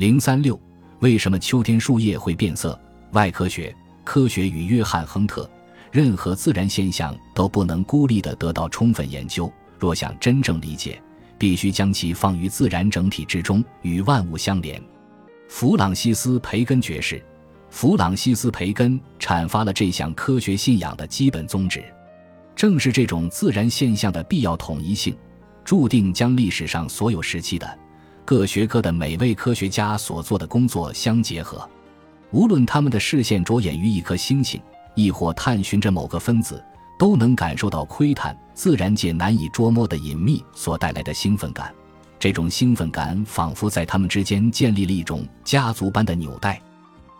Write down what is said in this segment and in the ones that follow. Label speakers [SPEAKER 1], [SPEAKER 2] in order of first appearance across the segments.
[SPEAKER 1] 零三六，为什么秋天树叶会变色？外科学、科学与约翰·亨特，任何自然现象都不能孤立地得到充分研究。若想真正理解，必须将其放于自然整体之中，与万物相连。弗朗西斯·培根爵士，弗朗西斯·培根阐发了这项科学信仰的基本宗旨。正是这种自然现象的必要统一性，注定将历史上所有时期的各学科的每位科学家所做的工作相结合。无论他们的视线着眼于一颗星星，亦或探寻着某个分子，都能感受到窥探自然界难以捉摸的隐秘所带来的兴奋感。这种兴奋感仿佛在他们之间建立了一种家族般的纽带。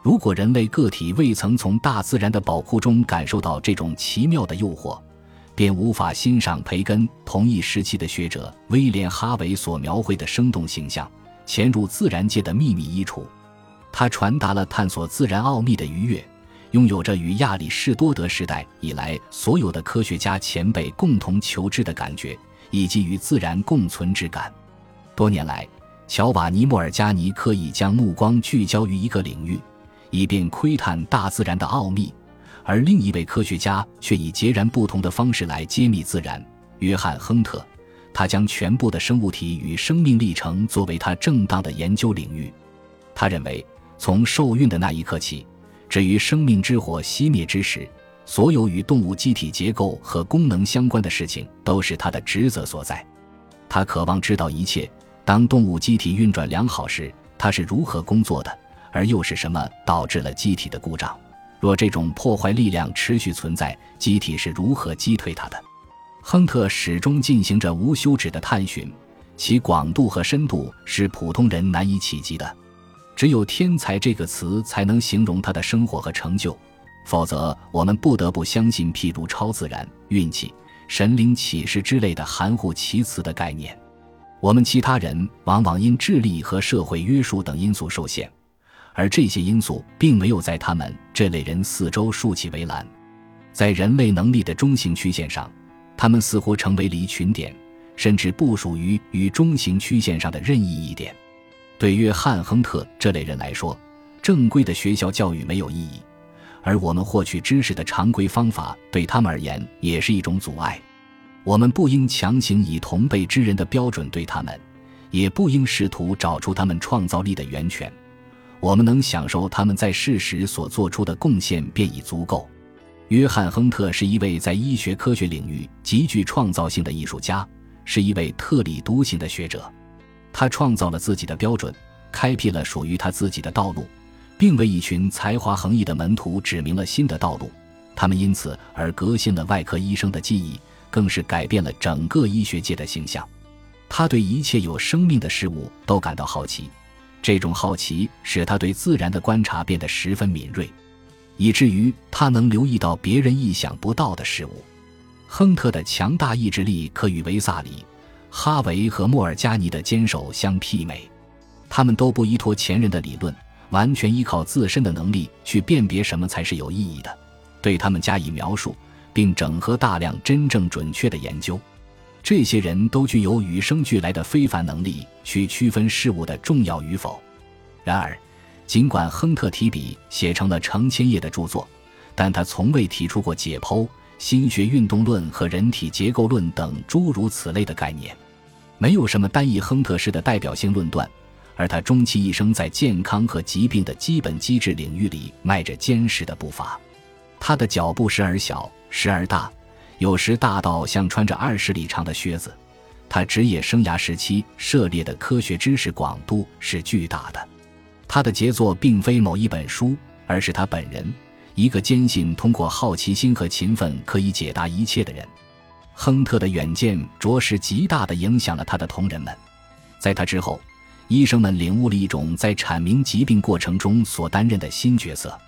[SPEAKER 1] 如果人类个体未曾从大自然的宝库中感受到这种奇妙的诱惑，便无法欣赏培根同一时期的学者威廉·哈维所描绘的生动形象，潜入自然界的秘密衣橱。他传达了探索自然奥秘的愉悦，拥有着与亚里士多德时代以来所有的科学家前辈共同求知的感觉，以及与自然共存之感。多年来，乔瓦尼·莫尔加尼刻意将目光聚焦于一个领域，以便窥探大自然的奥秘。而另一位科学家却以截然不同的方式来揭秘自然。约翰·亨特，他将全部的生物体与生命历程作为他正当的研究领域。他认为，从受孕的那一刻起，至于生命之火熄灭之时，所有与动物机体结构和功能相关的事情都是他的职责所在。他渴望知道一切：当动物机体运转良好时，它是如何工作的，而又是什么导致了机体的故障。若这种破坏力量持续存在，机体是如何击退它的？亨特始终进行着无休止的探寻，其广度和深度是普通人难以企及的。只有“天才”这个词才能形容他的生活和成就，否则我们不得不相信譬如超自然、运气、神灵启示之类的含糊其辞的概念。我们其他人往往因智力和社会约束等因素受限。而这些因素并没有在他们这类人四周竖起围栏，在人类能力的中型曲线上，他们似乎成为离群点，甚至不属于与中型曲线上的任意一点。对约翰·亨特这类人来说，正规的学校教育没有意义，而我们获取知识的常规方法对他们而言也是一种阻碍。我们不应强行以同辈之人的标准对他们，也不应试图找出他们创造力的源泉。我们能享受他们在世时所做出的贡献便已足够。约翰·亨特是一位在医学科学领域极具创造性的艺术家，是一位特立独行的学者。他创造了自己的标准，开辟了属于他自己的道路，并为一群才华横溢的门徒指明了新的道路。他们因此而革新了外科医生的记忆，更是改变了整个医学界的形象。他对一切有生命的事物都感到好奇。这种好奇使他对自然的观察变得十分敏锐，以至于他能留意到别人意想不到的事物。亨特的强大意志力可与维萨里、哈维和莫尔加尼的坚守相媲美。他们都不依托前人的理论，完全依靠自身的能力去辨别什么才是有意义的，对他们加以描述，并整合大量真正准确的研究。这些人都具有与生俱来的非凡能力，去区分事物的重要与否。然而，尽管亨特提笔写成了成千页的著作，但他从未提出过解剖、心学运动论和人体结构论等诸如此类的概念。没有什么单一亨特式的代表性论断，而他终其一生在健康和疾病的基本机制领域里迈着坚实的步伐。他的脚步时而小，时而大。有时大到像穿着二十里长的靴子，他职业生涯时期涉猎的科学知识广度是巨大的。他的杰作并非某一本书，而是他本人，一个坚信通过好奇心和勤奋可以解答一切的人。亨特的远见着实极大地影响了他的同仁们。在他之后，医生们领悟了一种在阐明疾病过程中所担任的新角色。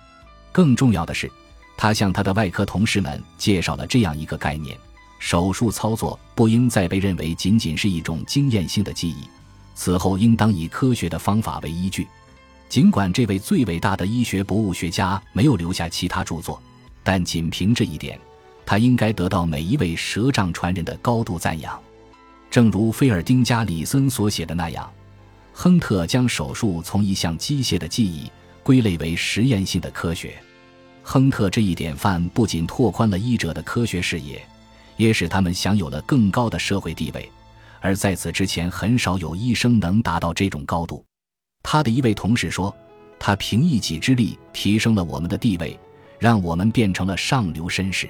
[SPEAKER 1] 更重要的是。他向他的外科同事们介绍了这样一个概念：手术操作不应再被认为仅仅是一种经验性的记忆，此后应当以科学的方法为依据。尽管这位最伟大的医学博物学家没有留下其他著作，但仅凭这一点，他应该得到每一位舌杖传人的高度赞扬。正如菲尔丁加里森所写的那样：“亨特将手术从一项机械的技艺归类为实验性的科学。亨特这一典范不仅拓宽了医者的科学视野，也使他们享有了更高的社会地位。而在此之前，很少有医生能达到这种高度。他的一位同事说：“他凭一己之力提升了我们的地位，让我们变成了上流绅士。”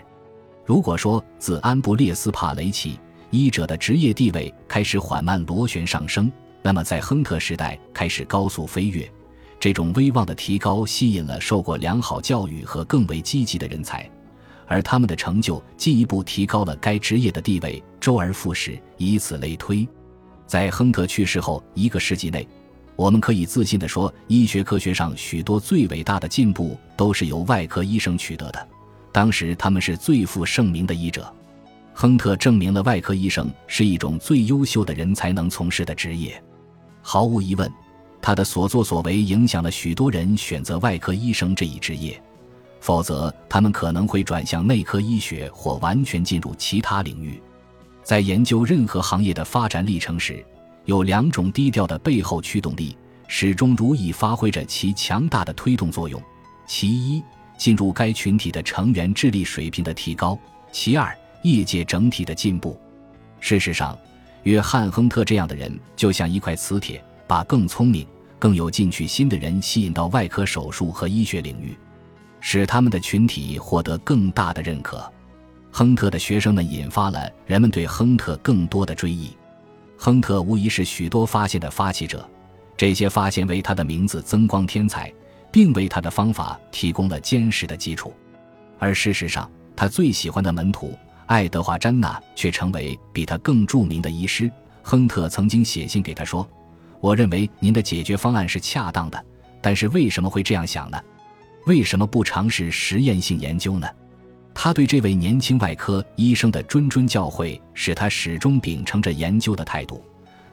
[SPEAKER 1] 如果说自安布列斯·帕雷奇医者的职业地位开始缓慢螺旋上升，那么在亨特时代开始高速飞跃。这种威望的提高吸引了受过良好教育和更为积极的人才，而他们的成就进一步提高了该职业的地位，周而复始，以此类推。在亨特去世后一个世纪内，我们可以自信地说，医学科学上许多最伟大的进步都是由外科医生取得的。当时他们是最负盛名的医者。亨特证明了外科医生是一种最优秀的人才能从事的职业。毫无疑问。他的所作所为影响了许多人选择外科医生这一职业，否则他们可能会转向内科医学或完全进入其他领域。在研究任何行业的发展历程时，有两种低调的背后驱动力始终如一发挥着其强大的推动作用：其一，进入该群体的成员智力水平的提高；其二，业界整体的进步。事实上，约翰·亨特这样的人就像一块磁铁。把更聪明、更有进取心的人吸引到外科手术和医学领域，使他们的群体获得更大的认可。亨特的学生们引发了人们对亨特更多的追忆。亨特无疑是许多发现的发起者，这些发现为他的名字增光添彩，并为他的方法提供了坚实的基础。而事实上，他最喜欢的门徒爱德华·詹纳却成为比他更著名的医师。亨特曾经写信给他说。我认为您的解决方案是恰当的，但是为什么会这样想呢？为什么不尝试实验性研究呢？他对这位年轻外科医生的谆谆教诲，使他始终秉承着研究的态度。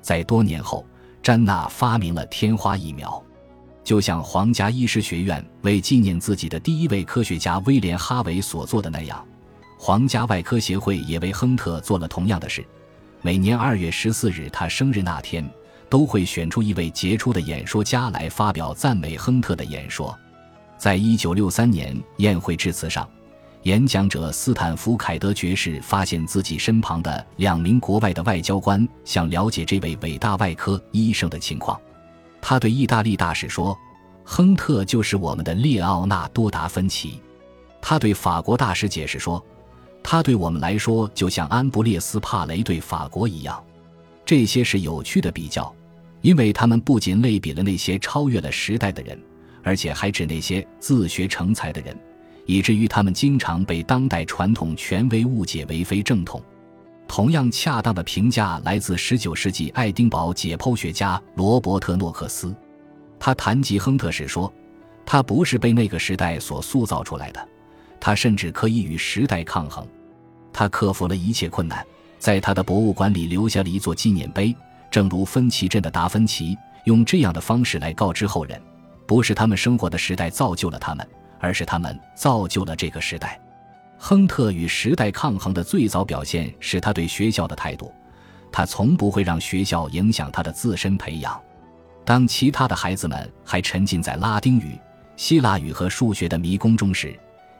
[SPEAKER 1] 在多年后，詹纳发明了天花疫苗，就像皇家医师学院为纪念自己的第一位科学家威廉·哈维所做的那样，皇家外科协会也为亨特做了同样的事。每年二月十四日，他生日那天。都会选出一位杰出的演说家来发表赞美亨特的演说。在一九六三年宴会致辞上，演讲者斯坦福凯德爵士发现自己身旁的两名国外的外交官想了解这位伟大外科医生的情况。他对意大利大使说：“亨特就是我们的列奥纳多·达芬奇。”他对法国大使解释说：“他对我们来说就像安布列斯·帕雷对法国一样。”这些是有趣的比较。因为他们不仅类比了那些超越了时代的人，而且还指那些自学成才的人，以至于他们经常被当代传统权威误解为非正统。同样恰当的评价来自19世纪爱丁堡解剖学家罗伯特·诺克斯。他谈及亨特时说：“他不是被那个时代所塑造出来的，他甚至可以与时代抗衡。他克服了一切困难，在他的博物馆里留下了一座纪念碑。”正如芬奇镇的达芬奇用这样的方式来告知后人：不是他们生活的时代造就了他们，而是他们造就了这个时代。亨特与时代抗衡的最早表现是他对学校的态度，他从不会让学校影响他的自身培养。当其他的孩子们还沉浸在拉丁语、希腊语和数学的迷宫中时，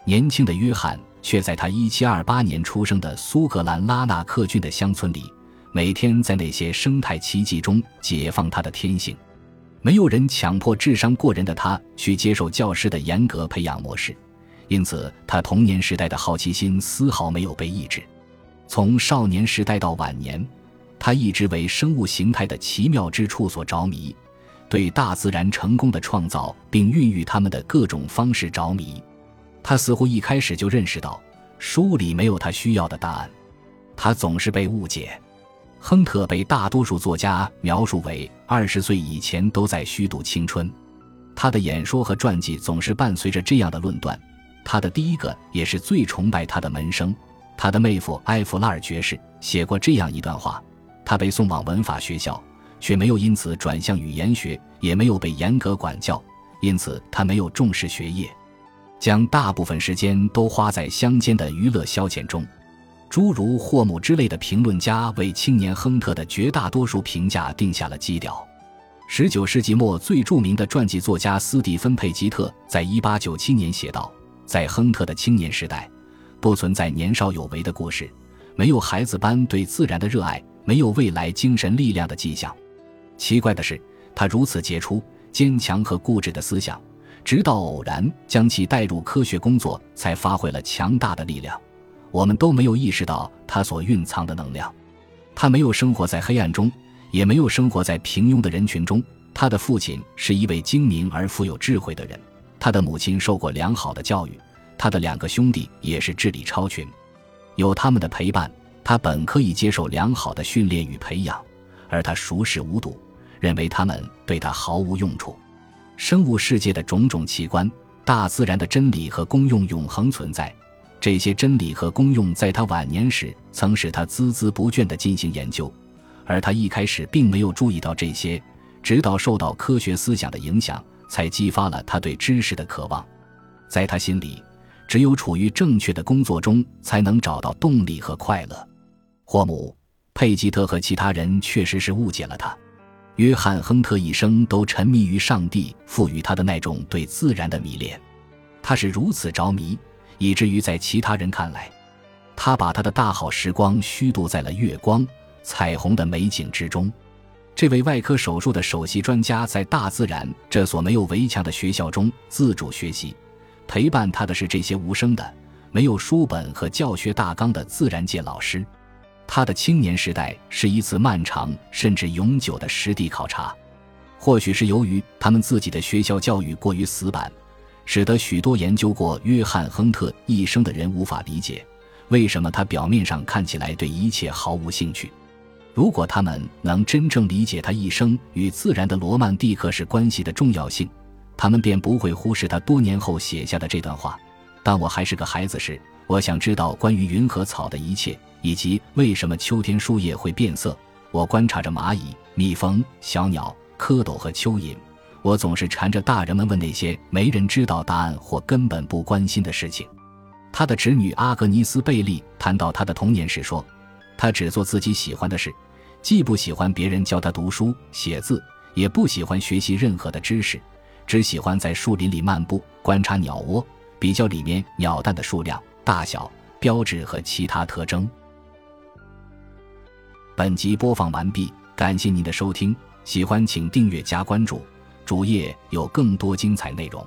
[SPEAKER 1] 年轻的约翰却在他1728年出生的苏格兰拉纳克郡的乡村里。每天在那些生态奇迹中解放他的天性，没有人强迫智商过人的他去接受教师的严格培养模式，因此他童年时代的好奇心丝毫没有被抑制。从少年时代到晚年，他一直为生物形态的奇妙之处所着迷，对大自然成功的创造并孕育他们的各种方式着迷。他似乎一开始就认识到书里没有他需要的答案，他总是被误解。亨特被大多数作家描述为二十岁以前都在虚度青春，他的演说和传记总是伴随着这样的论断。他的第一个也是最崇拜他的门生，他的妹夫埃弗拉尔爵士写过这样一段话：他被送往文法学校，却没有因此转向语言学，也没有被严格管教，因此他没有重视学业，将大部分时间都花在乡间的娱乐消遣中。诸如霍姆之类的评论家为青年亨特的绝大多数评价定下了基调。十九世纪末最著名的传记作家斯蒂芬·佩吉特在一八九七年写道：“在亨特的青年时代，不存在年少有为的故事，没有孩子般对自然的热爱，没有未来精神力量的迹象。奇怪的是，他如此杰出、坚强和固执的思想，直到偶然将其带入科学工作，才发挥了强大的力量。我们都没有意识到他所蕴藏的能量。他没有生活在黑暗中。”也没有生活在平庸的人群中。他的父亲是一位精明而富有智慧的人，他的母亲受过良好的教育，他的两个兄弟也是智力超群。有他们的陪伴，他本可以接受良好的训练与培养，而他熟视无睹，认为他们对他毫无用处。生物世界的种种器官，大自然的真理和功用永恒存在。这些真理和功用在他晚年时曾使他孜孜不倦地进行研究。而他一开始并没有注意到这些，直到受到科学思想的影响，才激发了他对知识的渴望。在他心里，只有处于正确的工作中，才能找到动力和快乐。霍姆、佩吉特和其他人确实是误解了他。约翰·亨特一生都沉迷于上帝赋予他的那种对自然的迷恋，他是如此着迷，以至于在其他人看来，他把他的大好时光虚度在了月光。彩虹的美景之中，这位外科手术的首席专家在大自然这所没有围墙的学校中自主学习。陪伴他的是这些无声的、没有书本和教学大纲的自然界老师。他的青年时代是一次漫长甚至永久的实地考察。或许是由于他们自己的学校教育过于死板，使得许多研究过约翰·亨特一生的人无法理解，为什么他表面上看起来对一切毫无兴趣。如果他们能真正理解他一生与自然的罗曼蒂克式关系的重要性，他们便不会忽视他多年后写下的这段话：“当我还是个孩子时，我想知道关于云和草的一切，以及为什么秋天树叶会变色。我观察着蚂蚁、蜜蜂、小鸟、蝌蚪和蚯蚓。我总是缠着大人们问那些没人知道答案或根本不关心的事情。”他的侄女阿格尼斯·贝利谈到他的童年时说。他只做自己喜欢的事，既不喜欢别人教他读书写字，也不喜欢学习任何的知识，只喜欢在树林里漫步，观察鸟窝，比较里面鸟蛋的数量、大小、标志和其他特征。本集播放完毕，感谢您的收听，喜欢请订阅加关注，主页有更多精彩内容。